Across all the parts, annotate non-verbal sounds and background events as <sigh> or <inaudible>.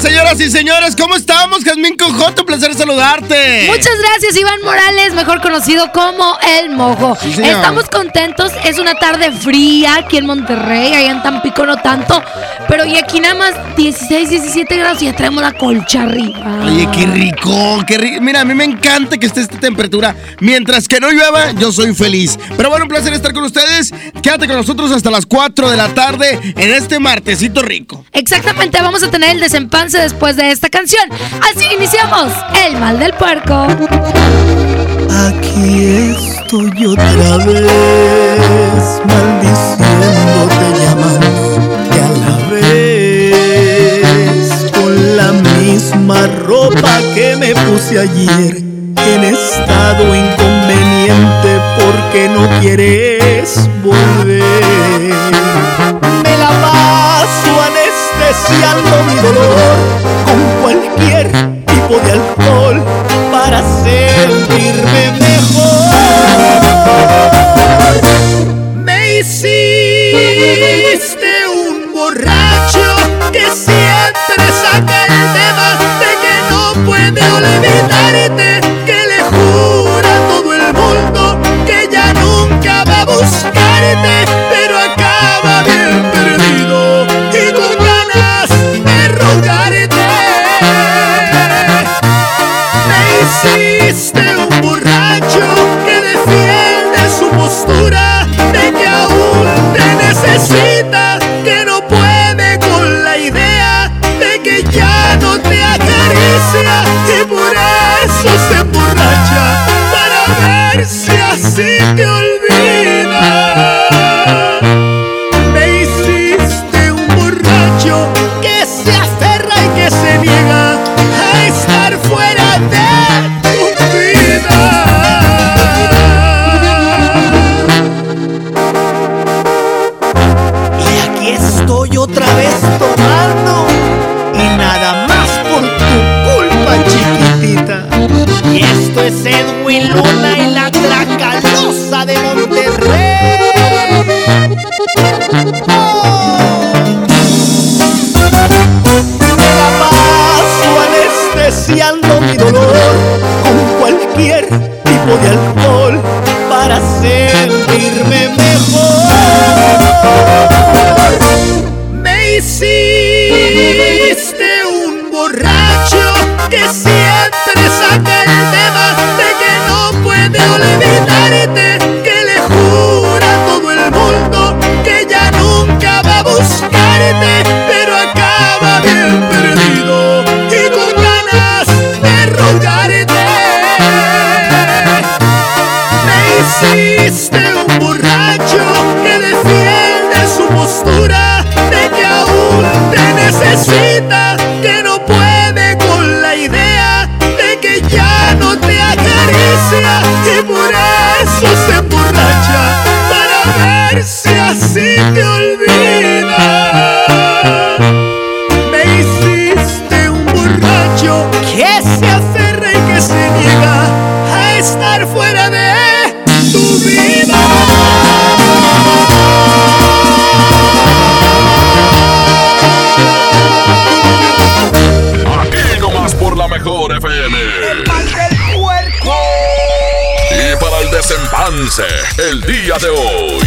señoras y señores. ¿Cómo estamos? Jazmín Conjoto, un placer saludarte. Muchas gracias, Iván Morales, mejor conocido como El Mojo. Sí. Estamos contentos, es una tarde fría aquí en Monterrey, allá en Tampico no tanto, pero y aquí nada más 16, 17 grados y ya traemos la colcha arriba. Oye, qué rico, qué rico. Mira, a mí me encanta que esté esta temperatura. Mientras que no llueva, yo soy feliz. Pero bueno, un placer estar con ustedes. Quédate con nosotros hasta las 4 de la tarde en este martesito rico. Exactamente, vamos a tener el después de esta canción. Así iniciamos El Mal del Puerco. Aquí estoy otra vez maldiciéndote, llamándote a la vez con la misma ropa que me puse ayer en estado inconveniente porque no quieres volver. el día de hoy.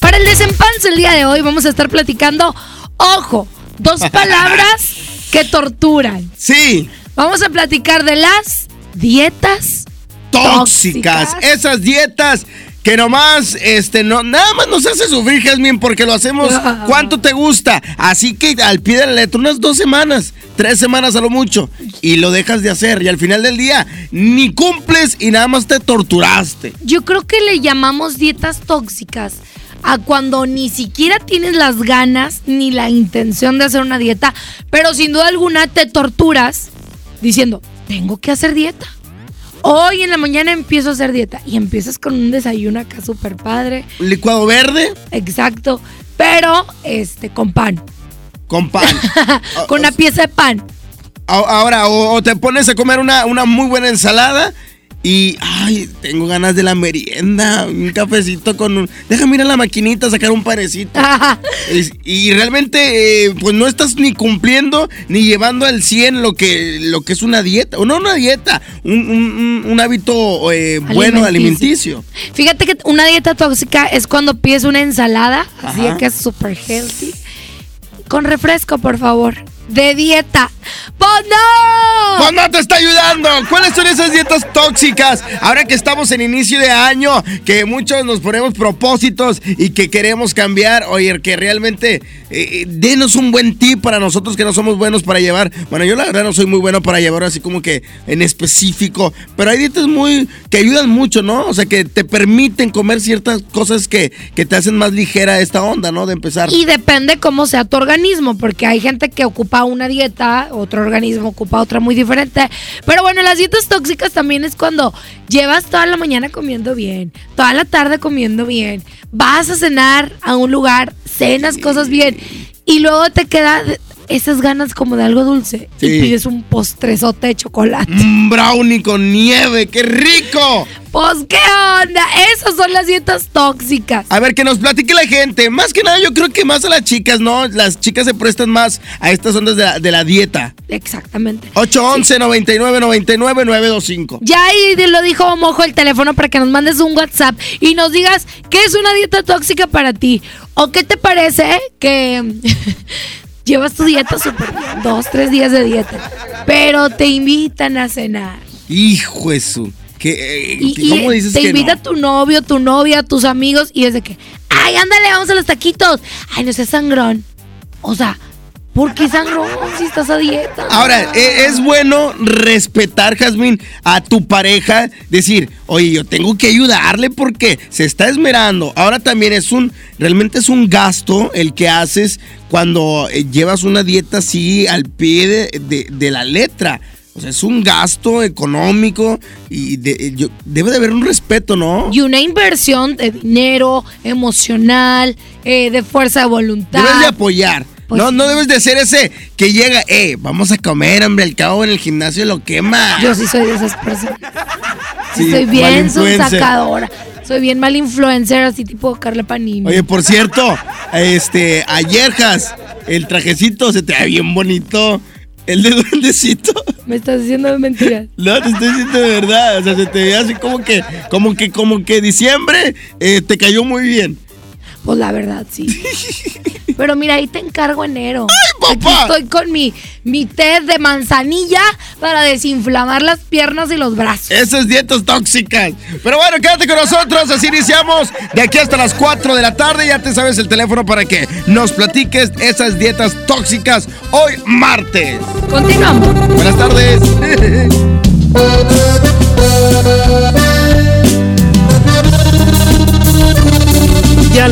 Para el desempance el día de hoy vamos a estar platicando, ojo, dos <laughs> palabras que torturan. Sí. Vamos a platicar de las dietas tóxicas. Esas dietas que nomás, este, no, nada más nos hace sufrir, Jazmín, porque lo hacemos. ¿Cuánto te gusta? Así que al pie de la letra, unas dos semanas, tres semanas a lo mucho, y lo dejas de hacer. Y al final del día, ni cumples y nada más te torturaste. Yo creo que le llamamos dietas tóxicas a cuando ni siquiera tienes las ganas ni la intención de hacer una dieta, pero sin duda alguna te torturas diciendo, tengo que hacer dieta. Hoy en la mañana empiezo a hacer dieta y empiezas con un desayuno acá súper padre, Licuado verde exacto, pero este con pan, con pan. <laughs> con una pieza de pan. Ahora, o, o te pones a comer una, una muy buena ensalada y, ay, tengo ganas de la merienda, un cafecito con un... Déjame ir a la maquinita a sacar un panecito. <laughs> Y realmente, eh, pues no estás ni cumpliendo ni llevando al 100 lo que, lo que es una dieta, o no una dieta, un, un- hábito eh, bueno alimenticio. Fíjate que una dieta tóxica es cuando pides una ensalada, así que es súper healthy, con refresco, por favor, de dieta. ¡Pues no! Pues no te está ayudando. ¿Cuáles son esas dietas tóxicas? Ahora que estamos en inicio de año, que muchos nos ponemos propósitos y que queremos cambiar, oye, que realmente eh, eh, denos un buen tip para nosotros que no somos buenos para llevar. Bueno, yo la verdad no soy muy bueno para llevar así como que en específico, pero hay dietas muy que ayudan mucho, ¿no? O sea, que te permiten comer ciertas cosas que, que te hacen más ligera esta onda, ¿no? De empezar. Y depende cómo sea tu organismo, porque hay gente que ocupa una dieta, otro organismo ocupa otra muy diferente. Pero bueno, las dietas tóxicas también es cuando llevas toda la mañana comiendo bien, toda la tarde comiendo bien, vas a cenar a un lugar, cenas cosas bien, y luego te queda esas ganas como de algo dulce Sí. y pides un postrezote de chocolate. Un brownie con nieve, qué rico. Pues, ¿qué onda? Esas son las dietas tóxicas. A ver, que nos platique la gente. Más que nada, yo creo que más a las chicas, ¿no? Las chicas se prestan más a estas ondas de la, de la dieta. Exactamente. 811 99 99 925. Ya ahí lo dijo Mojo el teléfono para que nos mandes un WhatsApp y nos digas qué es una dieta tóxica para ti. O qué te parece que llevas tu dieta súper bien, dos, tres días de dieta, pero te invitan a cenar. Hijo eso. ¿Qué, eh, Y, y ¿Cómo dices te que invita no? tu novio, tu novia, tus amigos y es de que, ay, ándale, vamos a los taquitos. Ay, no seas sangrón. O sea, ¿por qué sangrón si estás a dieta? Ahora, eh, es bueno respetar, Jazmín, a tu pareja. Decir, oye, yo tengo que ayudarle porque se está esmerando. Ahora también es un, realmente es un gasto el que haces cuando eh, llevas una dieta así al pie de, de- de la letra. O sea, es un gasto económico y de- eh, yo- debe de haber un respeto, ¿no? Y una inversión de dinero, emocional, eh, de fuerza de voluntad. Debes de apoyar. Pues no, sí. no debes de ser ese que llega, eh, vamos a comer, hombre, al cabo en el gimnasio lo quema. Yo sí soy de esas personas. <laughs> Sí, soy bien sacadora. Soy bien mal influencer, así tipo Carla Panini. Oye, por cierto, este, ayer, Jas, el trajecito se te ve bien bonito. El de duendecito. Me estás diciendo mentiras. <laughs> No, te estoy diciendo de verdad. O sea, se te ve así como que, como que, como que diciembre eh, te cayó muy bien. Pues la verdad, sí. <laughs> Pero mira, ahí te encargo enero. ¡Ay, Aquí papá! estoy con mi, mi té de manzanilla para desinflamar las piernas y los brazos. Esas dietas tóxicas. Pero bueno, quédate con nosotros. Así iniciamos de aquí hasta las 4 de la tarde. Ya te sabes el teléfono para que nos platiques esas dietas tóxicas hoy martes. Continuamos. Buenas tardes. <laughs>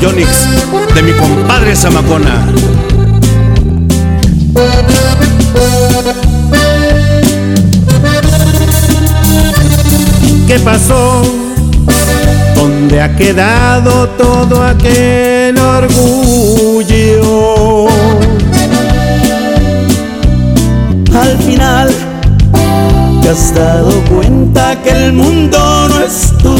Yonix de mi compadre Zamacona. ¿Qué pasó? ¿Dónde ha quedado todo aquel orgullo? Al final te has dado cuenta que el mundo no es tuyo.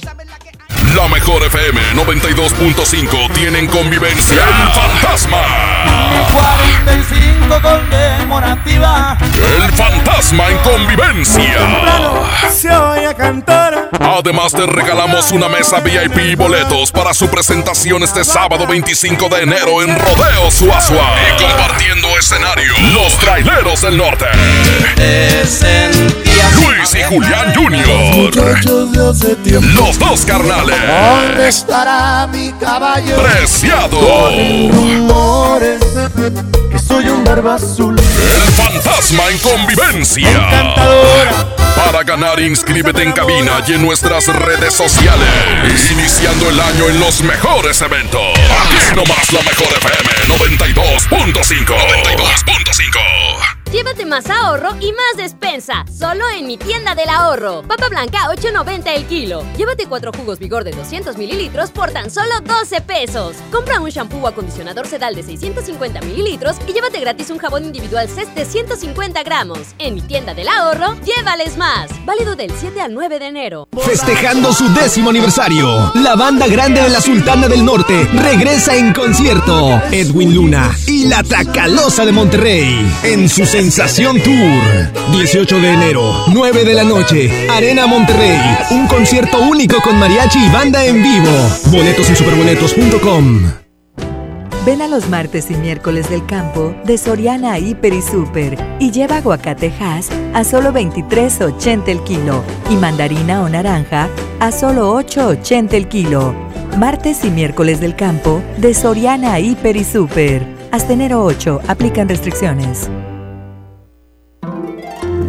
La mejor FM 92.5 tienen convivencia El Fantasma. 45 conmemorativa. El Fantasma en convivencia. Se oye cantar. Además te regalamos una mesa VIP y boletos para su presentación este sábado 25 de enero en Rodeo Suazua. Y compartiendo escenario, los traileros del norte. Luis y Julián tiempo. Los dos carnales. ¿Dónde estará mi caballo? Preciado. Que soy un barba azul. El fantasma en convivencia. Para ganar, inscríbete en cabina y en nuestras redes sociales. Iniciando el año en los mejores eventos. Aquí nomás la mejor FM 92.5. 92.5. Llévate más ahorro y más despensa, solo en mi tienda del ahorro. Papa blanca 8.90 el kilo. Llévate cuatro jugos vigor de 200 mililitros por tan solo 12 pesos. Compra un shampoo o acondicionador sedal de 650 mililitros y llévate gratis un jabón individual CES de 150 gramos. En mi tienda del ahorro, llévales más. Válido del 7 al 9 de enero. Festejando su décimo aniversario, la banda grande de la Sultana del Norte regresa en concierto. Edwin Luna y la Tracalosa de Monterrey en su Sensación Tour. 18 de enero, 9 de la noche, Arena Monterrey. Un concierto único con mariachi y banda en vivo. Boletos en superboletos.com. Ven a los martes y miércoles del campo de Soriana Hiper y Super y lleva aguacate Hass a solo 23.80 el kilo y mandarina o naranja a solo 8.80 el kilo. Martes y miércoles del campo de Soriana Hiper y Super. Hasta enero 8 aplican restricciones.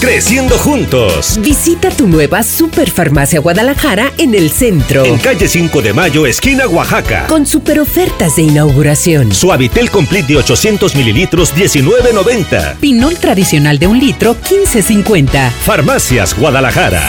Creciendo juntos. Visita tu nueva Superfarmacia Guadalajara en el centro. En calle 5 de Mayo, esquina Oaxaca. Con super ofertas de inauguración. Suavitel Complete de 800 mililitros, 19.90. Pinol tradicional de un litro, 15.50. Farmacias Guadalajara.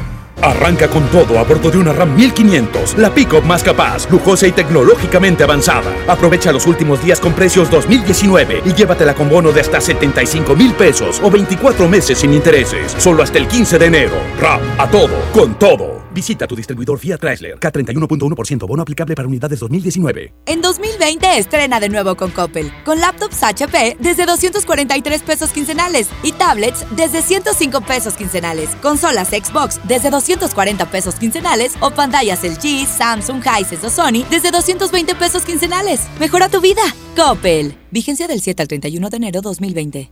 Arranca con todo a bordo de una RAM 1500, la pick-up más capaz, lujosa y tecnológicamente avanzada. Aprovecha los últimos días con precios 2019 y llévatela con bono de hasta 75 mil pesos o 24 meses sin intereses, solo hasta el 15 de enero. RAM, a todo, con todo. Visita tu distribuidor Fiat Chrysler, K31.1% bono aplicable para unidades 2019. En 2020 estrena de nuevo con Coppel, con laptops HP desde 243 pesos quincenales y tablets desde 105 pesos quincenales, consolas Xbox desde 240 pesos quincenales o pantallas LG, Samsung, Hisense o Sony desde 220 pesos quincenales. Mejora tu vida. Coppel. Vigencia del 7 al 31 de enero 2020.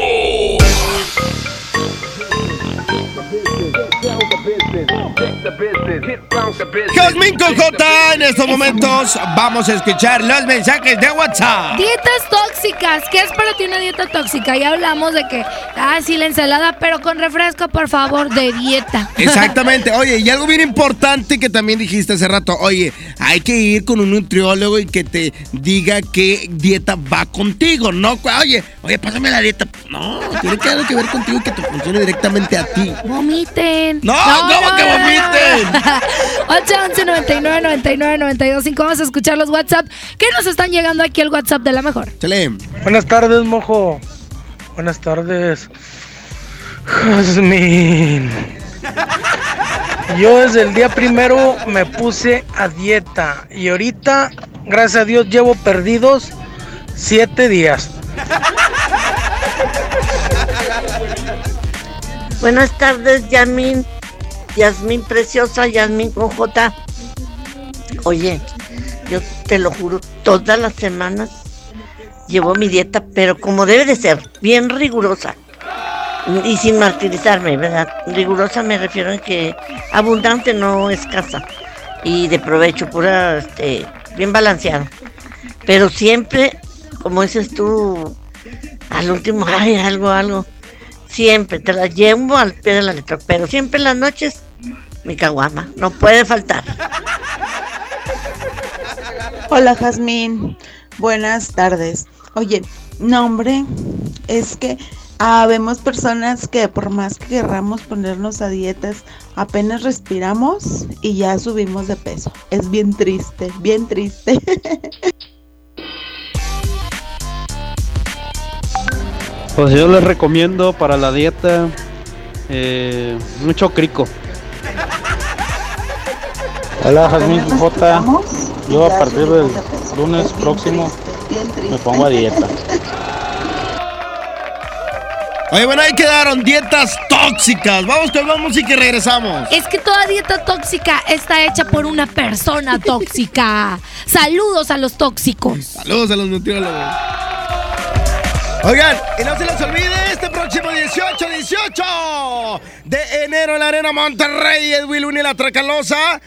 Jazmín Cojota, en estos momentos vamos a escuchar los mensajes de WhatsApp. Dietas tóxicas. ¿Qué es para ti una dieta tóxica? Ya hablamos de que, ah, sí, la ensalada, pero con refresco, por favor, de dieta. Exactamente. Oye, y algo bien importante que también dijiste hace rato. Oye, hay que ir con un nutriólogo y que te diga qué dieta va contigo. No, oye, oye, pásame la dieta. No, tiene que algo que ver contigo y que te funcione directamente a ti. Vomiten. No, ¿cómo que vomiten? 811 99 99 92 5 Vamos a escuchar los WhatsApp que nos están llegando aquí al WhatsApp de la mejor. Buenas tardes, mojo. Buenas tardes. Jazmín. Yo desde el día primero me puse a dieta y ahorita, gracias a Dios, llevo perdidos siete días. Buenas tardes, Yasmín. Yasmín preciosa, Yasmín con J. Oye, yo te lo juro, todas las semanas llevo mi dieta, pero como debe de ser, bien rigurosa. Y sin martirizarme, ¿verdad? Rigurosa me refiero en que abundante, no escasa. Y de provecho, pura, este, bien balanceada. Pero siempre, como dices tú, al último, <laughs> ay, algo, algo. Siempre, te la llevo al pie de la letra. Pero siempre en las noches, mi caguama. No puede faltar. Hola Jazmín, buenas tardes. Oye, no hombre, es que habemos personas que por más que querramos ponernos a dietas, apenas respiramos y ya subimos de peso. Es bien triste, bien triste. <laughs> Pues yo les recomiendo para la dieta eh, mucho crico. Hola Jazmín J. Yo a partir del lunes próximo me pongo a dieta. Oye, bueno, ahí quedaron dietas tóxicas. Vamos con la música y regresamos. Es que toda dieta tóxica está hecha por una persona tóxica. Saludos a los tóxicos. Saludos a los nutriólogos. Oigan, y no se les olvide, este próximo 18, 18 de enero en la Arena Monterrey, Edwin Luna y la Tracalosa.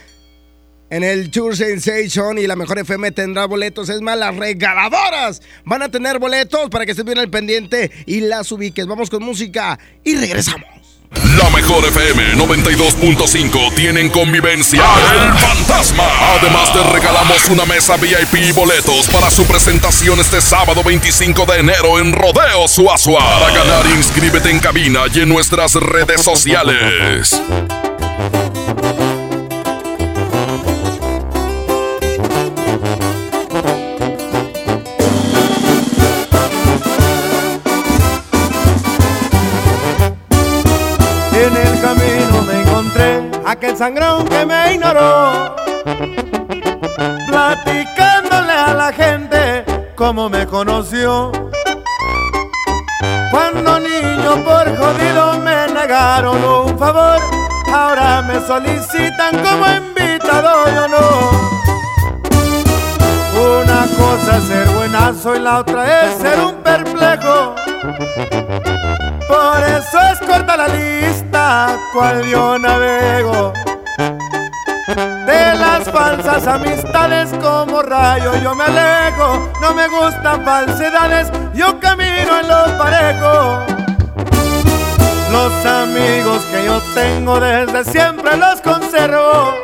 en el Tour Sensation y la mejor FM tendrá boletos. Es más, las regaladoras van a tener boletos para que estés bien al pendiente y las ubiques. Vamos con música y regresamos. La mejor FM 92.5 tienen convivencia El Fantasma. Además te regalamos una mesa VIP y boletos para su presentación este sábado 25 de enero en Rodeo Suazua. Para ganar, inscríbete en cabina y en nuestras redes sociales. Aquel sangrón que me ignoró. Platicándole a la gente cómo me conoció. Cuando niño por jodido me negaron un favor, ahora me solicitan como invitado yo no. Una cosa es ser buenazo y la otra es ser un perplejo. Por eso es corta la lista cual yo navego. De las falsas amistades como rayo yo me alejo. No me gustan falsedades, yo camino en lo parejo. Los amigos que yo tengo desde siempre los conservo.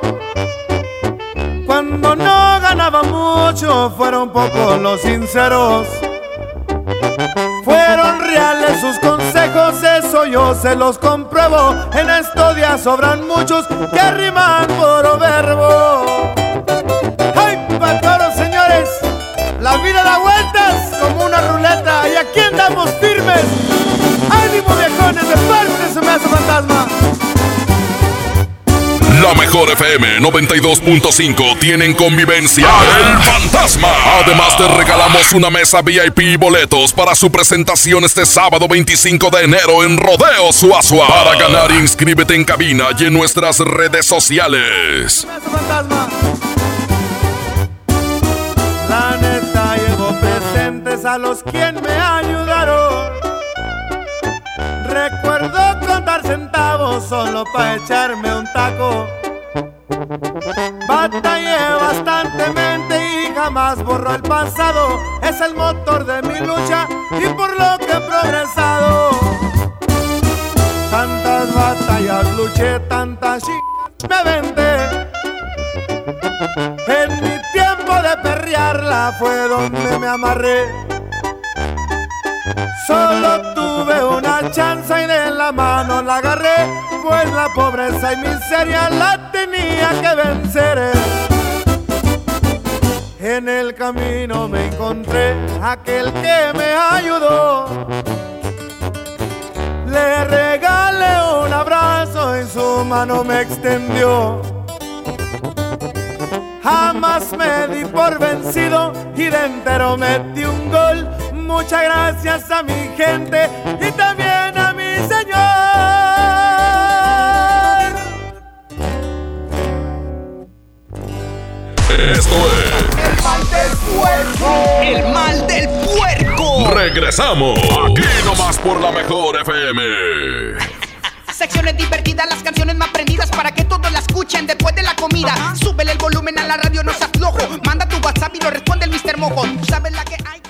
Cuando no ganaba mucho fueron pocos los sinceros. Reales sus consejos, eso yo se los compruebo. En estos días sobran muchos que riman por verbo. ¡Ay, para señores! La vida da vueltas como una ruleta y aquí andamos firmes. ¡Ánimo, viejones! De parte se me hace fantasma. La mejor FM 92.5 tienen convivencia El Fantasma. Además te regalamos una mesa VIP y boletos para su presentación este sábado 25 de enero en Rodeo Suazua. Para ganar, inscríbete en cabina y en nuestras redes sociales. La neta llevo presentes a los quien me ayudaron. Solo para echarme un taco. Batallé bastantemente y jamás borro el pasado. Es el motor de mi lucha y por lo que he progresado. Tantas batallas luché, tantas chingas me vendé. En mi tiempo de perrearla fue donde me amarré. Solo tuve una chance y de la mano la agarré, pues la pobreza y miseria la tenía que vencer. En el camino me encontré aquel que me ayudó. Le regalé un abrazo y su mano me extendió. Jamás me di por vencido y de entero metí un gol. Muchas gracias a mi gente y también a mi Señor. Esto es El mal del puerco. El mal del puerco. Regresamos aquí nomás por la mejor FM. Secciones divertidas, las canciones más prendidas para que todos la escuchen después de la comida. Súbele el volumen a la radio, no se aflojo. Manda tu WhatsApp y lo responde el Mr. Mojo. Tú sabes la que hay.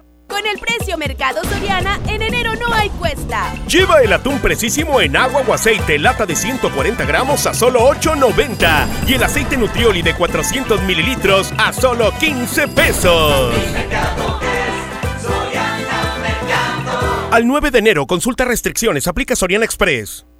Con el precio Mercado Soriana, en enero no hay cuesta. Lleva el atún precisísimo en agua o aceite, lata de 140 gramos a solo 8.90. Y el aceite Nutrioli de 400 mililitros a solo 15 pesos. Al 9 de enero, consulta restricciones, aplica Soriana Express.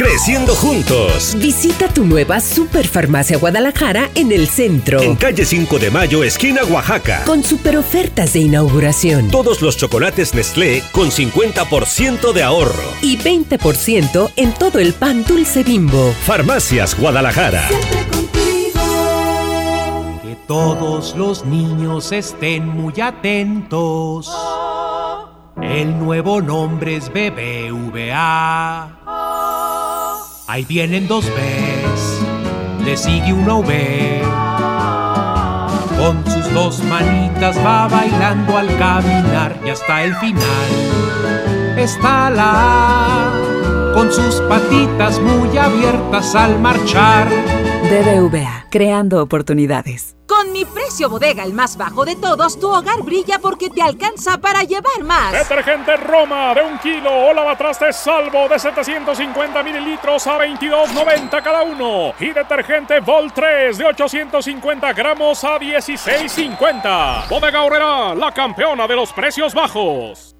Creciendo juntos. Visita tu nueva Superfarmacia Guadalajara en el centro. En calle 5 de Mayo, esquina Oaxaca. Con super ofertas de inauguración. Todos los chocolates Nestlé con 50% de ahorro. Y 20% en todo el pan dulce bimbo. Farmacias Guadalajara. Que todos los niños estén muy atentos. El nuevo nombre es BBVA. Ahí vienen dos Bs, le sigue una V. Con sus dos manitas va bailando al caminar y hasta el final está la A, con sus patitas muy abiertas al marchar. BBVA, creando oportunidades. Con mi precio bodega, el más bajo de todos, tu hogar brilla porque te alcanza para llevar más. Detergente Roma de un kilo o lavatrastes salvo de 750 mililitros a 22.90 cada uno. Y detergente Vol 3 de 850 gramos a 16.50. Bodega Horrera, la campeona de los precios bajos.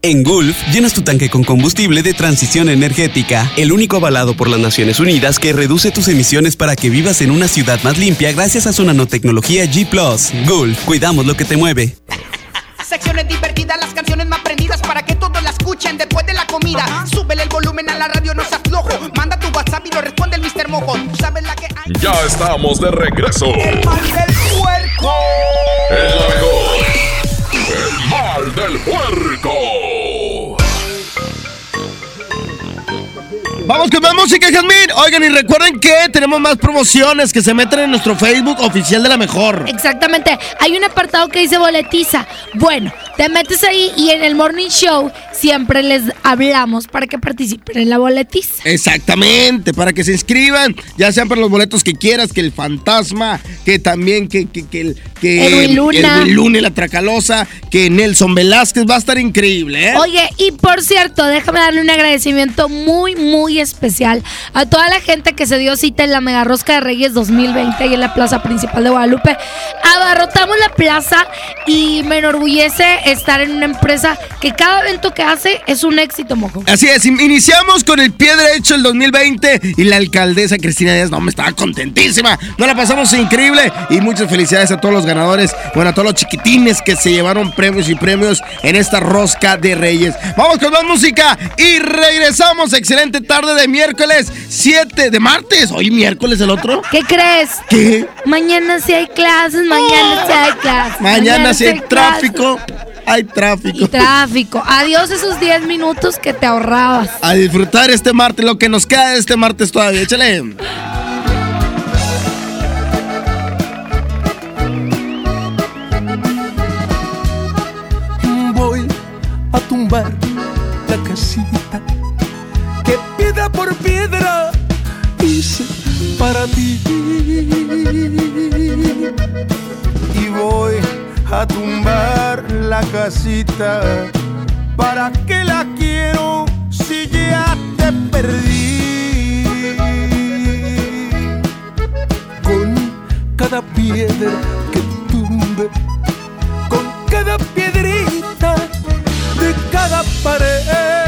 En Gulf, llenas tu tanque con combustible de transición energética, el único avalado por las Naciones Unidas que reduce tus emisiones para que vivas en una ciudad más limpia gracias a su nanotecnología G ⁇ Gulf, cuidamos lo que te mueve. Secciones divertidas, las canciones más prendidas para que todos la escuchen después de la comida. Súbele el volumen a la radio, no seas flojo. Manda tu WhatsApp y lo responde el Mr. Mojo. Tú sabes la que hay. Ya estamos de regreso. El mal del puerco. El mejor. El mal del puerco. Vamos con más música, Jazmín. Oigan, y recuerden que tenemos más promociones que se meten en nuestro Facebook oficial de la mejor. Exactamente. Hay un apartado que dice boletiza. Bueno, te metes ahí y en el Morning Show siempre les hablamos para que participen en la boletiza. Exactamente, para que se inscriban, ya sean para los boletos que quieras, que el fantasma, que también que, que, que el que Edwin Luna. Edwin Luna y la Tracalosa, que Nelson Velázquez va a estar increíble, ¿eh? Oye, y por cierto, déjame darle un agradecimiento muy, muy especial a toda la gente que se dio cita en la Mega Rosca de Reyes 2020 y en la plaza principal de Guadalupe. Abarrotamos la plaza y me enorgullece estar en una empresa que cada evento que hace es un éxito, mojo. Así es, in- iniciamos con el pie derecho el 2020 y la alcaldesa Cristina Díaz, no, me estaba contentísima. No la pasamos increíble y muchas felicidades a todos los ganadores, bueno, a todos los chiquitines que se llevaron premios y premios en esta rosca de Reyes. Vamos con más música y regresamos. Excelente tarde de miércoles 7 de martes. Hoy miércoles el otro. ¿Qué crees? ¿Qué? Mañana sí hay clases, mañana sí hay <laughs> clases. Mañana si hay clases. tráfico. Hay tráfico. Y tráfico. Adiós esos 10 minutos que te ahorrabas. A disfrutar este martes, lo que nos queda de este martes todavía. Échale. Voy a tumbar la casita para ti. Y voy a tumbar la casita. ¿Para qué la quiero si ya te perdí? Con cada piedra que tumbe, con cada piedrita de cada pared.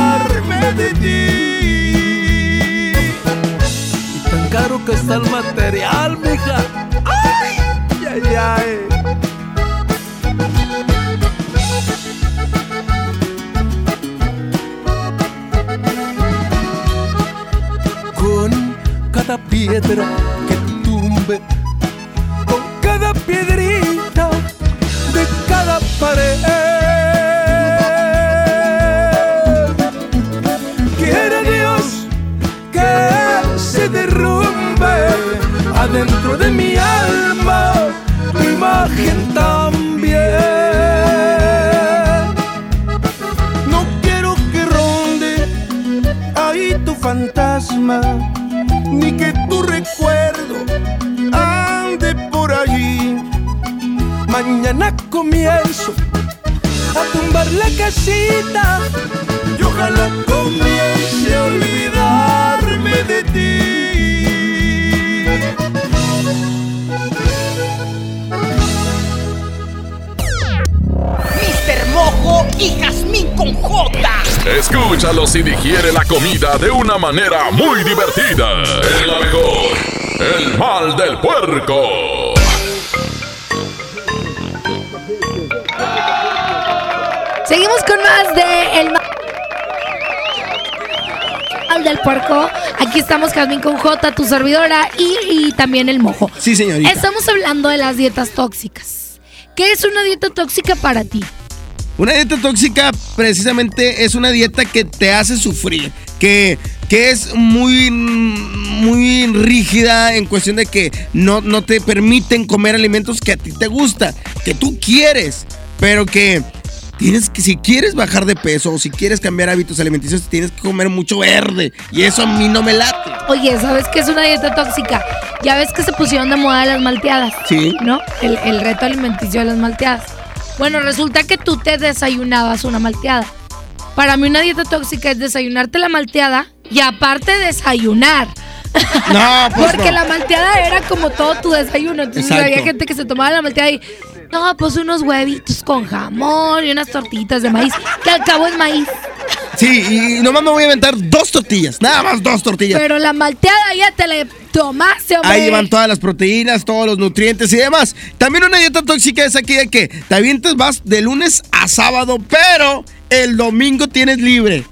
Y tan caro que está el material, mija. ¡Ay! ¡Ay, ay! Con cada piedra que tumbe, con cada piedrita de cada pared. Ni que tu recuerdo ande por allí. Mañana comienzo a tumbar la casita y ojalá comience a olvidarme de ti. Mr. Mojo y Jazmín con J. Escúchalos y digiere la comida de una manera muy divertida. Es la mejor. El mal del puerco. Seguimos con más de El Mal del Puerco. Aquí estamos, Jazmín con J, tu servidora, y, y también el mojo. Sí, señorita. Estamos hablando de las dietas tóxicas. ¿Qué es una dieta tóxica para ti? Una dieta tóxica precisamente es una dieta que te hace sufrir, que, que es muy, muy rígida en cuestión de que no, no te permiten comer alimentos que a ti te gusta, que tú quieres, pero que tienes que, si quieres bajar de peso o si quieres cambiar hábitos alimenticios, tienes que comer mucho verde. Y eso a mí no me late. Oye, ¿sabes qué es una dieta tóxica? Ya ves que se pusieron de moda las malteadas. Sí. ¿No? El, el reto alimenticio de las malteadas. Bueno, resulta que tú te desayunabas una malteada. Para mí una dieta tóxica es desayunarte la malteada y aparte desayunar. No, pues Porque no. la malteada era como todo tu desayuno. Entonces Exacto. había gente que se tomaba la malteada y, no, pues unos huevitos con jamón y unas tortitas de maíz, que al cabo es maíz. Sí, y nomás me voy a inventar dos tortillas, nada más dos tortillas. Pero la malteada ya te la tomaste, hombre. Ahí van todas las proteínas, todos los nutrientes y demás. También una dieta tóxica es aquí de que te avientes, vas de lunes a sábado, pero el domingo tienes libre.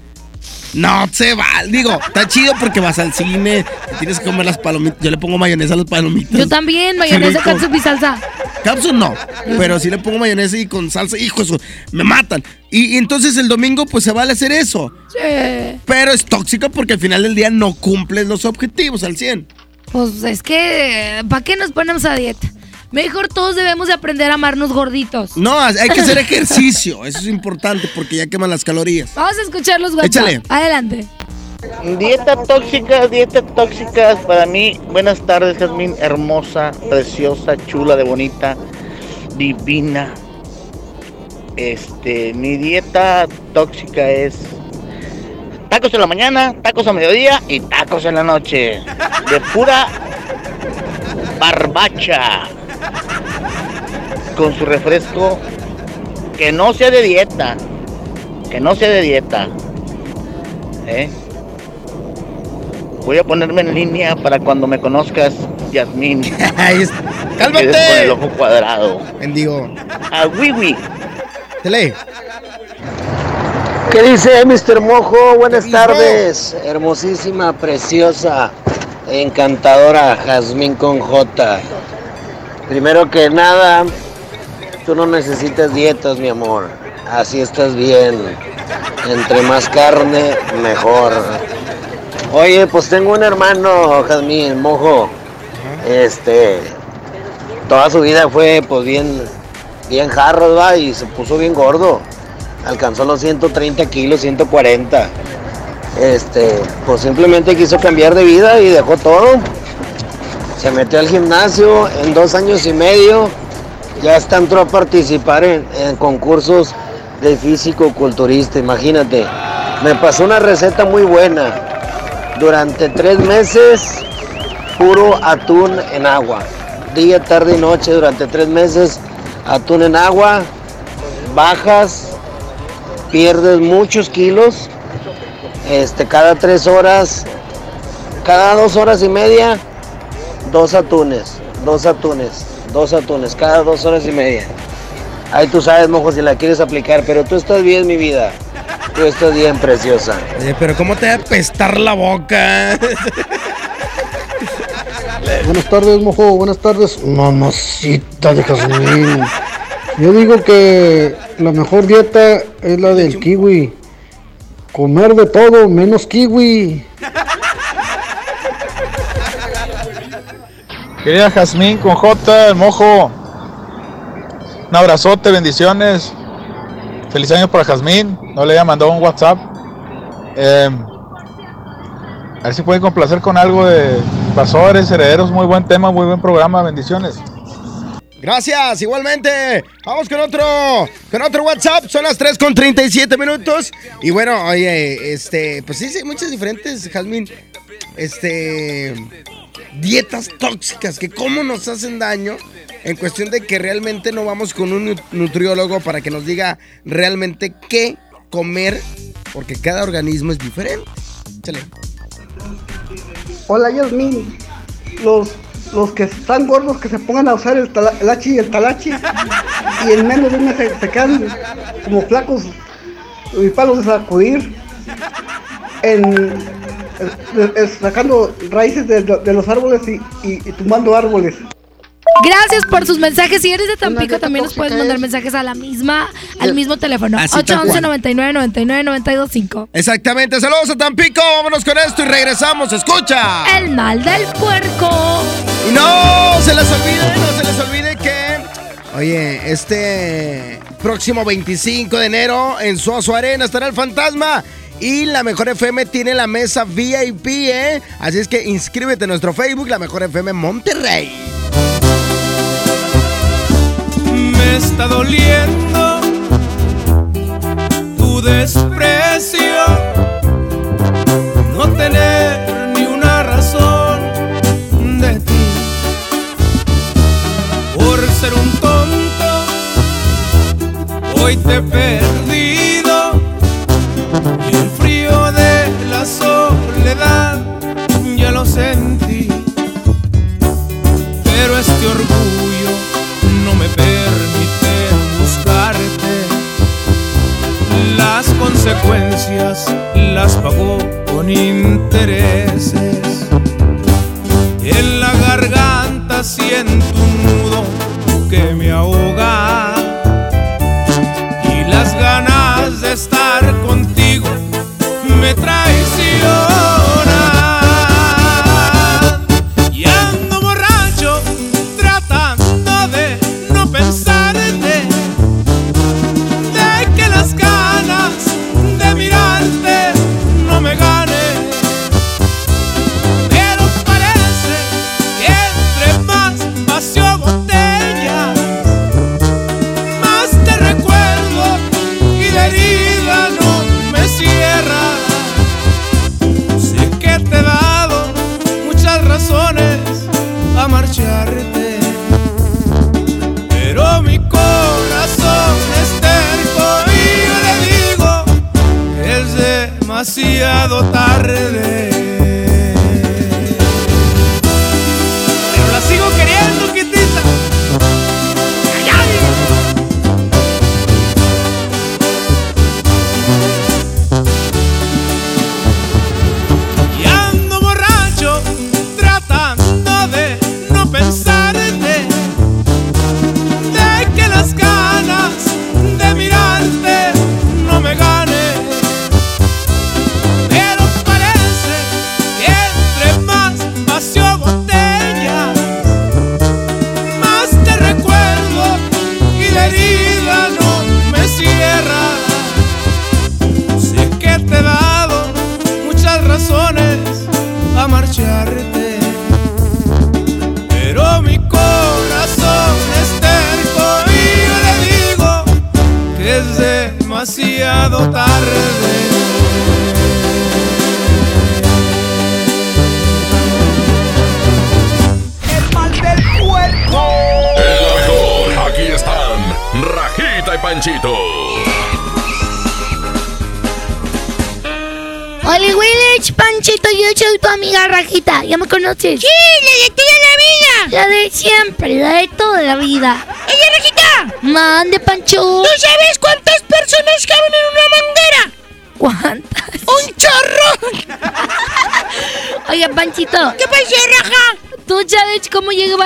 No se va, digo, está chido porque vas al cine, tienes que comer las palomitas. Yo le pongo mayonesa a las palomitas. Yo también, mayonesa, catsup y salsa. Capsule no, pero si le pongo mayonesa y con salsa, hijo, eso, me matan. Y, y entonces el domingo pues se vale hacer eso. Sí. Pero es tóxico porque al final del día no cumples los objetivos al 100. Pues es que, ¿para qué nos ponemos a dieta? Mejor todos debemos de aprender a amarnos gorditos. No, hay que hacer <laughs> ejercicio, eso es importante porque ya queman las calorías. Vamos a escuchar los WhatsApp. Échale. Adelante. Dieta tóxica, dieta tóxicas para mí. Buenas tardes, Jazmín, hermosa, preciosa, chula, de bonita, divina. Este, mi dieta tóxica es tacos en la mañana, tacos a mediodía y tacos en la noche. De pura barbacha. Con su refresco que no sea de dieta. Que no sea de dieta. ¿Eh? Voy a ponerme en línea para cuando me conozcas, Yasmín. <laughs> ¡Cálmate! Con el ojo cuadrado. Bendigo. A Wiwi. Tele. ¿Qué dice Mr. Mojo? Buenas tardes. Hermosísima, preciosa, encantadora Jazmín con J. Primero que nada, tú no necesitas dietas, mi amor. Así estás bien. Entre más carne, mejor. Oye, pues tengo un hermano, Jazmín, Mojo. Este, toda su vida fue pues bien, bien jarro, ¿va? Y se puso bien gordo. Alcanzó los 130 kilos, 140. este, pues simplemente quiso cambiar de vida y dejó todo. Se metió al gimnasio en dos años y medio. Ya está entró a participar en, en concursos de físico-culturista, imagínate. Me pasó una receta muy buena. Durante tres meses, puro atún en agua. Día, tarde y noche, durante tres meses, atún en agua. Bajas, pierdes muchos kilos. Este, cada tres horas, cada dos horas y media, dos atunes, dos atunes, dos atunes, cada dos horas y media. Ahí tú sabes, mojo, si la quieres aplicar, pero tú estás bien, mi vida. Tú estás bien, preciosa. Oye, pero ¿cómo te va a pestar la boca? Buenas tardes, mojo. Buenas tardes, mamacita de Jazmín. Yo digo que la mejor dieta es la del kiwi. Comer de todo menos kiwi. Querida Jazmín con J, el mojo. Un abrazote, bendiciones. Feliz año para Jazmín. No le había mandado un WhatsApp. Eh, a ver si pueden complacer con algo de Invasores, Herederos. Muy buen tema, muy buen programa. Bendiciones. Gracias, igualmente. Vamos con otro, con otro WhatsApp. Son las 3 con 37 minutos. Y bueno, oye, este, pues sí, sí, muchas diferentes, Jazmín. Este, dietas tóxicas que cómo nos hacen daño en cuestión de que realmente no vamos con un nu- nutriólogo para que nos diga realmente qué comer, porque cada organismo es diferente. Échale. Hola Yasmin, los, los que están gordos que se pongan a usar el, tala- el hachi y el talachi y en menos de un mes se, se quedan como flacos y palos de sacudir en, es- es- sacando raíces de, de los árboles y, y- y tumbando árboles. Gracias por sus mensajes. Si eres de Tampico, también nos puedes mandar es- mensajes a la misma, al mismo teléfono. Así tal 811 cual. 99 99 92 5. Exactamente, saludos a Tampico, vámonos con esto y regresamos, escucha. El mal del puerco. Y no se les olvide, no se les olvide que, oye, este próximo 25 de enero en Suazo Arena estará el fantasma. Y la Mejor FM tiene la mesa VIP, ¿eh? Así es que inscríbete en nuestro Facebook, la Mejor FM Monterrey. Me está doliendo tu desprecio, no tener ni una razón de ti. Por ser un tonto, hoy te he sentí. Pero este orgullo no me permite buscarte. Las consecuencias las pagó con intereses. En la garganta siento un nudo que me ahoga.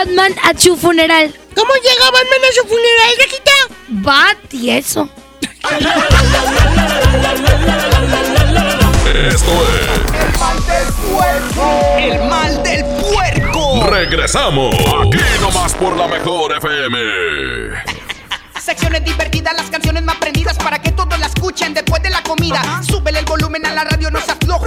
Batman a su funeral? ¿Cómo llegó Batman a su funeral, Rajita? Va tieso. Esto es El mal del puerco. El mal del puerco. Regresamos. Aquí nomás por la mejor FM. Secciones divertidas, las canciones más prendidas para que todos la escuchen después de la comida. Súbele el volumen a la radio, no seas flojo.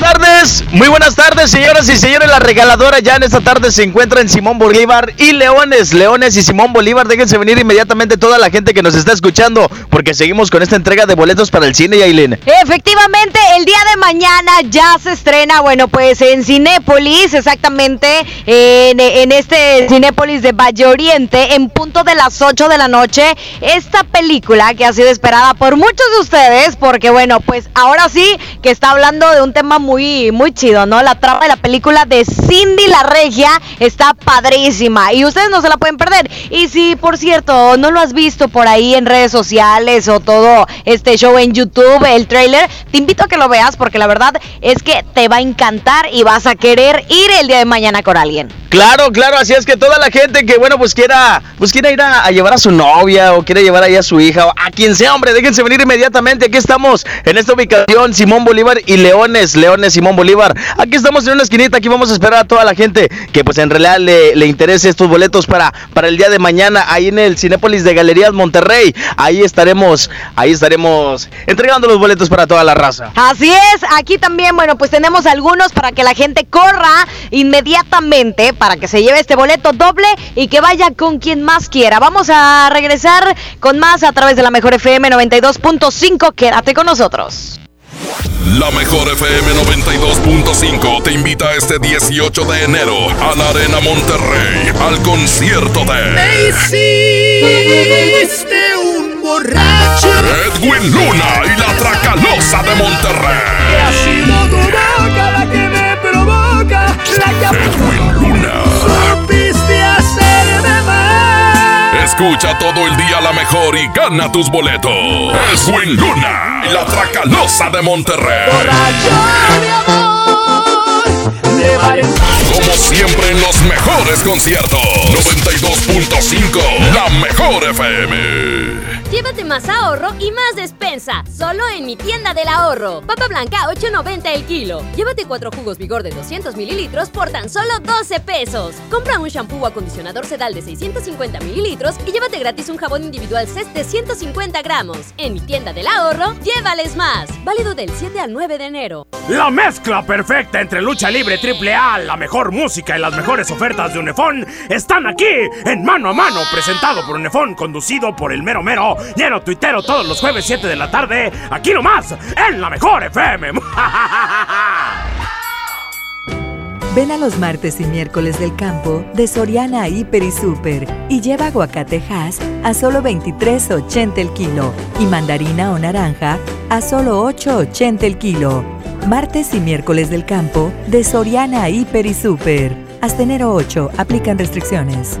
Tardes, muy buenas tardes, señoras y señores. La regaladora ya en esta tarde se encuentra en Simón Bolívar y Leones. Leones y Simón Bolívar, déjense venir inmediatamente toda la gente que nos está escuchando, porque seguimos con esta entrega de boletos para el cine, Yailin. Efectivamente, el día de mañana ya se estrena, bueno, pues en Cinépolis, exactamente en, en este Cinépolis de Valle Oriente, en punto de las 8 de la noche, esta película que ha sido esperada por muchos de ustedes, porque bueno, pues ahora sí que está hablando de un tema muy, muy chido, ¿no? La trama de la película de Cindy la Regia está padrísima y ustedes no se la pueden perder. Y si, por cierto, no lo has visto por ahí en redes sociales o todo este show en YouTube, el trailer, te invito a que lo veas porque la verdad es que te va a encantar y vas a querer ir el día de mañana con alguien. Claro, claro, así es que toda la gente que, bueno, pues quiera, pues quiera ir a, llevar a su novia o quiera llevar ahí a su hija o a quien sea, hombre, déjense venir inmediatamente. Aquí estamos en esta ubicación, Simón Bolívar y Leones, Leones Simón Bolívar. Aquí estamos en una esquinita, aquí vamos a esperar a toda la gente que pues en realidad le, le interese estos boletos para, para el día de mañana ahí en el Cinépolis de Galerías Monterrey. Ahí estaremos, ahí estaremos entregando los boletos para toda la raza. Así es, aquí también, bueno, pues tenemos algunos para que la gente corra inmediatamente para que se lleve este boleto doble y que vaya con quien más quiera. Vamos a regresar con más a través de la Mejor FM 92.5. Quédate con nosotros. La mejor FM 92.5 te invita este 18 de enero a la Arena Monterrey al concierto Me de hiciste un borracho. Edwin Luna y la Tracalosa de Monterrey. Ha sido tu boca la que me provoca, la Edwin Luna. supiste hacerme mal. Escucha todo el día la mejor y gana tus boletos. Edwin Luna y la Tracalosa de Monterrey. Como siempre en los mejores conciertos. 92.5, la mejor FM. Llévate más ahorro y más despensa, solo en mi tienda del ahorro. Papa blanca 8.90 el kilo. Llévate cuatro jugos vigor de 200 mililitros por tan solo 12 pesos. Compra un shampoo o acondicionador sedal de 650 mililitros y llévate gratis un jabón individual CES de 150 gramos. En mi tienda del ahorro, llévales más. Válido del 7 al 9 de enero. La mezcla perfecta entre lucha libre triple A, la mejor música y las mejores ofertas de Unefón están aquí en Mano a Mano, presentado por Unefón, conducido por el mero mero, lleno tuitero todos los jueves 7 de la tarde, aquí nomás, en la mejor FM. <laughs> Ven a los martes y miércoles del campo de Soriana Hiper y Super y lleva aguacate Hass a solo 23.80 el kilo y mandarina o naranja a solo 8.80 el kilo. Martes y miércoles del campo de Soriana Hiper y Super. Hasta enero 8 aplican restricciones.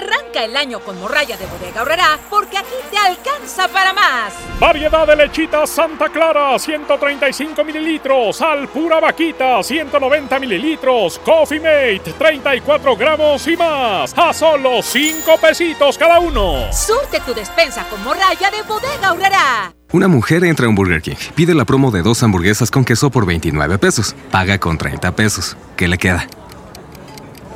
Arranca el año con morralla de bodega horrera porque aquí te alcanza para más. Variedad de lechitas Santa Clara, 135 mililitros. Al pura vaquita, 190 mililitros. Coffee Mate, 34 gramos y más. A solo 5 pesitos cada uno. Surte tu despensa con morralla de bodega horrera. Una mujer entra a un Burger King, pide la promo de dos hamburguesas con queso por 29 pesos, paga con 30 pesos. ¿Qué le queda?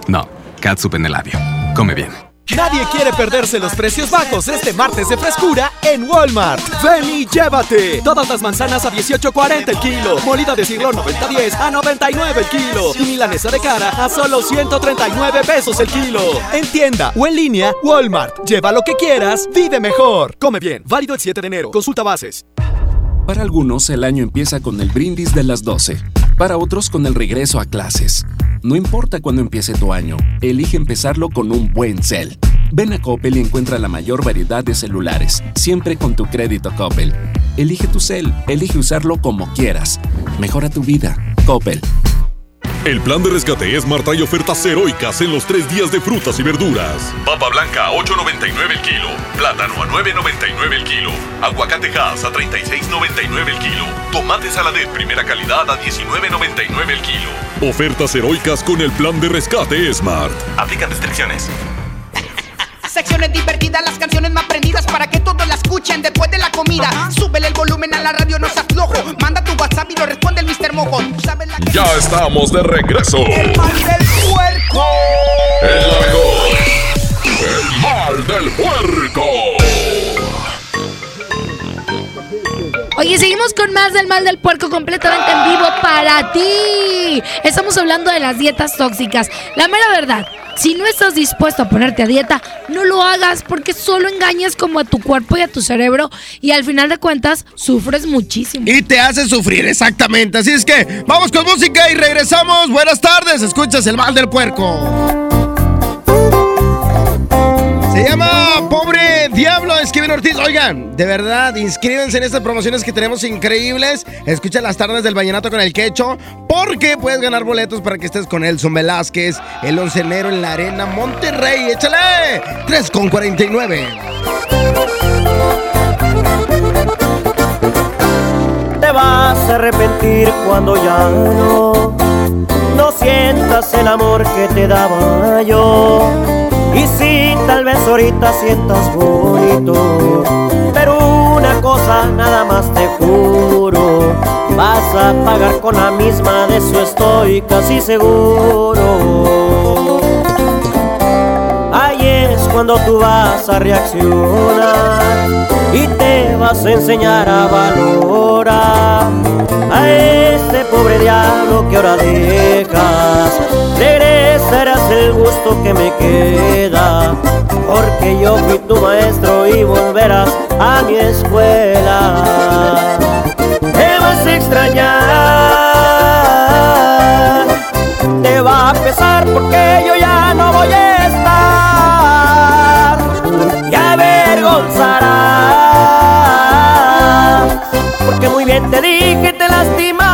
No, catsup en el labio. Come bien. Nadie quiere perderse los precios bajos este martes de frescura en Walmart. Ven y llévate. Todas las manzanas a 18.40 el kilo. Molida de siglo 90.10 a 99 el kilo. Y milanesa de cara a solo 139 pesos el kilo. En tienda o en línea, Walmart. Lleva lo que quieras, vive mejor. Come bien. Válido el 7 de enero. Consulta bases. Para algunos, el año empieza con el brindis de las 12. Para otros, con el regreso a clases. No importa cuándo empiece tu año, elige empezarlo con un buen cel. Ven a Coppel y encuentra la mayor variedad de celulares, siempre con tu crédito Coppel. Elige tu cel, elige usarlo como quieras. Mejora tu vida. Coppel. El plan de rescate es Marta y ofertas heroicas en los tres días de frutas y verduras. Papa blanca a 8.99 el kilo. Plátano a 9.99 el kilo. Aguacatejas a 36.99 el kilo. Tomate saladet primera calidad a 19.99 el kilo. Ofertas heroicas con el plan de rescate Smart. Aplican restricciones. Divertidas, las canciones más prendidas para que todos la escuchen después de la comida. Súbele el volumen a la radio, no seas flojo. Manda tu WhatsApp y lo responde el Mr. Mojo. Tú sabes la que- Ya estamos de regreso. El mal del puerco. El mal del puerco. Oye, seguimos con más del mal del puerco completamente en vivo para ti. Estamos hablando de las dietas tóxicas. La mera verdad, si no estás dispuesto a ponerte a dieta, no lo hagas porque solo engañas como a tu cuerpo y a tu cerebro y al final de cuentas sufres muchísimo. Y te hace sufrir, exactamente. Así es que vamos con música y regresamos. Buenas tardes, escuchas el mal del puerco. Se llama Pobre Diablo, es Kevin Ortiz. Oigan, de verdad, inscríbanse en estas promociones que tenemos increíbles. Escucha las tardes del Vallenato con el Quecho, porque puedes ganar boletos para que estés con Elson Velázquez el 11 de enero en la Arena Monterrey. ¡Échale! 3 con 49. Te vas a arrepentir cuando ya no, no sientas el amor que te daba yo. Y si tal vez ahorita sientas bonito, pero una cosa nada más te juro, vas a pagar con la misma, de eso estoy casi seguro. Ahí es cuando tú vas a reaccionar y te vas a enseñar a valorar a este pobre diablo que ahora dejas. Regresarás el gusto que me queda, porque yo fui tu maestro y volverás a mi escuela. Te vas a extrañar, te va a pesar porque yo ya no voy a estar y avergonzarás, porque muy bien te dije te lastimarán.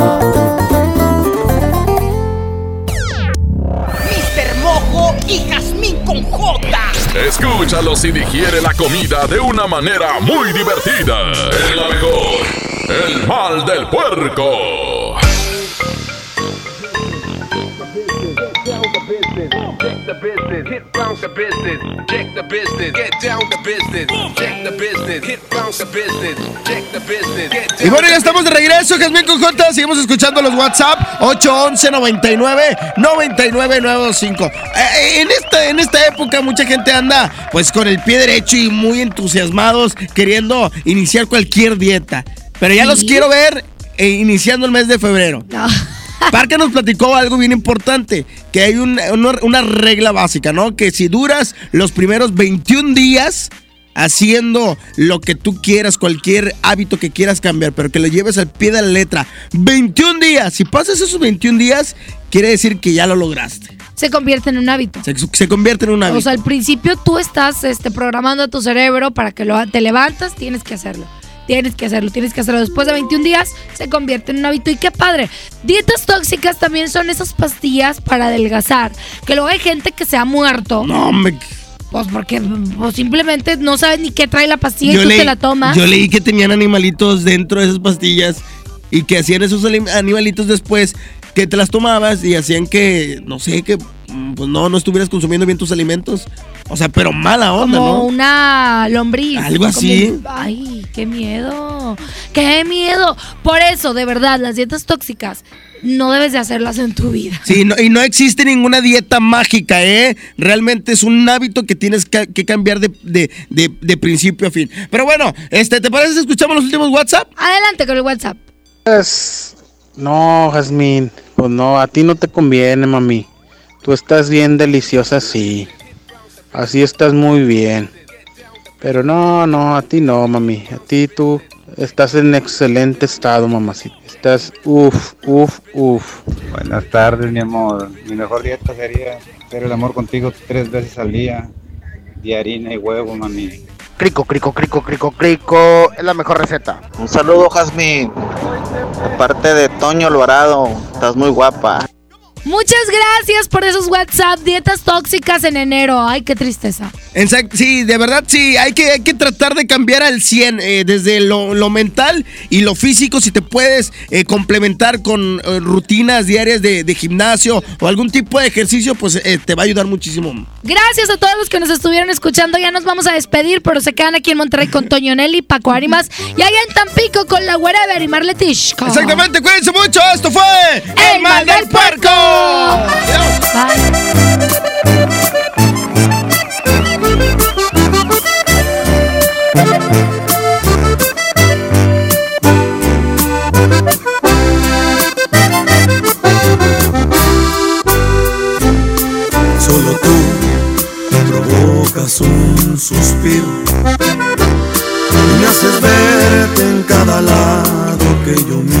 Escúchalos y digiere la comida de una manera muy divertida. Es la mejor. El mal del puerco. Y bueno, ya estamos de regreso, Jazmín con J. Seguimos escuchando los WhatsApp 811 99 99 925. Eh, en, esta, en esta época mucha gente anda pues con el pie derecho y muy entusiasmados queriendo iniciar cualquier dieta. Pero ya los quiero ver eh, iniciando el mes de febrero. <laughs> Parque nos platicó algo bien importante, que hay un- una, una regla básica, ¿no? Que si duras los primeros 21 días haciendo lo que tú quieras, cualquier hábito que quieras cambiar, pero que lo lleves al pie de la letra, 21 días, si pasas esos 21 días, quiere decir que ya lo lograste. Se convierte en un hábito. Se, se convierte en un hábito. O sea, al principio tú estás este, programando a tu cerebro para que lo, te levantas, tienes que hacerlo. Tienes que hacerlo, tienes que hacerlo. Después de 21 días se convierte en un hábito. Y qué padre. Dietas tóxicas también son esas pastillas para adelgazar. Que luego hay gente que se ha muerto. No, hombre. Pues porque pues simplemente no sabes ni qué trae la pastilla y tú leí, te la tomas. yo leí que tenían animalitos dentro de esas pastillas y que hacían esos animalitos después que te las tomabas y hacían que, no sé, que mm, pues no, no estuvieras consumiendo bien tus alimentos. O sea, pero mala onda, como ¿no? una lombriz. Algo así. ay, qué miedo. Qué miedo. Por eso, de verdad, las dietas tóxicas no debes de hacerlas en tu vida. Sí, no- y no existe ninguna dieta mágica, ¿eh? Realmente es un hábito que tienes que, que cambiar de, de- de- de principio a fin. Pero bueno, este, ¿te parece si escuchamos los últimos WhatsApp? Adelante con el WhatsApp. Pues, no, Jazmín, pues no, a ti no te conviene, mami. Tú estás bien deliciosa así. Así estás muy bien. Pero no, no, a ti no, mami. A ti tú estás en excelente estado, mamacita. Estás, uff, uff, uff. Buenas tardes, mi amor. Mi mejor dieta sería hacer el amor contigo tres veces al día. De harina y huevo, mami. Crico, crico, crico, crico, crico. Es la mejor receta. Un saludo, Jazmín. De parte de Toño Alvarado. Estás muy guapa. Muchas gracias por esos WhatsApp. Dietas tóxicas en enero. Ay, qué tristeza. Exacto, sí, de verdad sí, hay que, hay que tratar de cambiar al 100, eh, desde lo, lo mental y lo físico, si te puedes eh, complementar con eh, rutinas diarias de, de gimnasio o algún tipo de ejercicio, pues te va a ayudar muchísimo. Gracias a todos los que nos estuvieron escuchando. Ya nos vamos a despedir, pero se quedan aquí en Monterrey con Toño Nelly, Paco Arimas y allá en Tampico con la Wherever y Marletish. Exactamente, cuídense mucho, esto fue El Mal del Puerco. Solo tú provocas un suspiro me haces verte en cada lado que yo miro.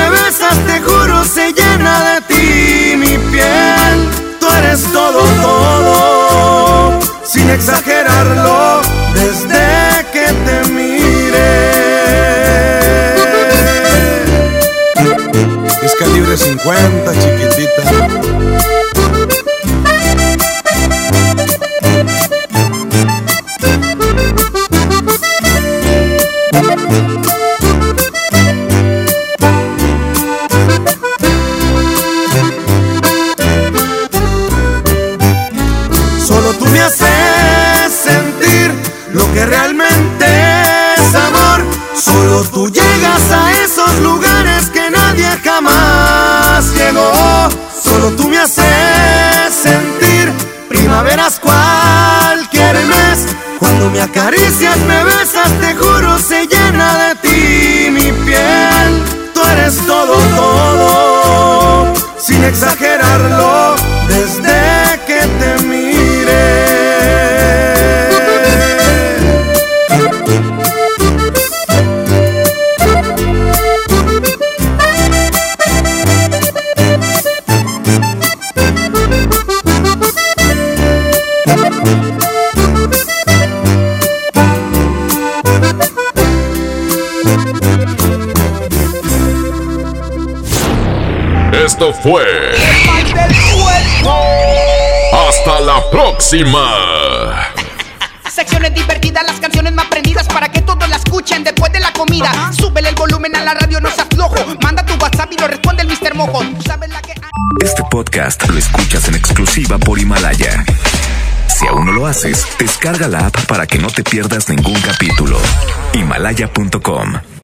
when Esto fue. Hasta la próxima. Secciones divertidas, las canciones más prendidas para que todos la escuchen después de la comida. Súbele el volumen a la radio, no seas flojo. Manda tu WhatsApp y lo responde el Mr. Mojo. Tú sabes la que. Este podcast lo escuchas en exclusiva por Himalaya. Si aún no lo haces, descarga la app para que no te pierdas ningún capítulo. Himalaya.com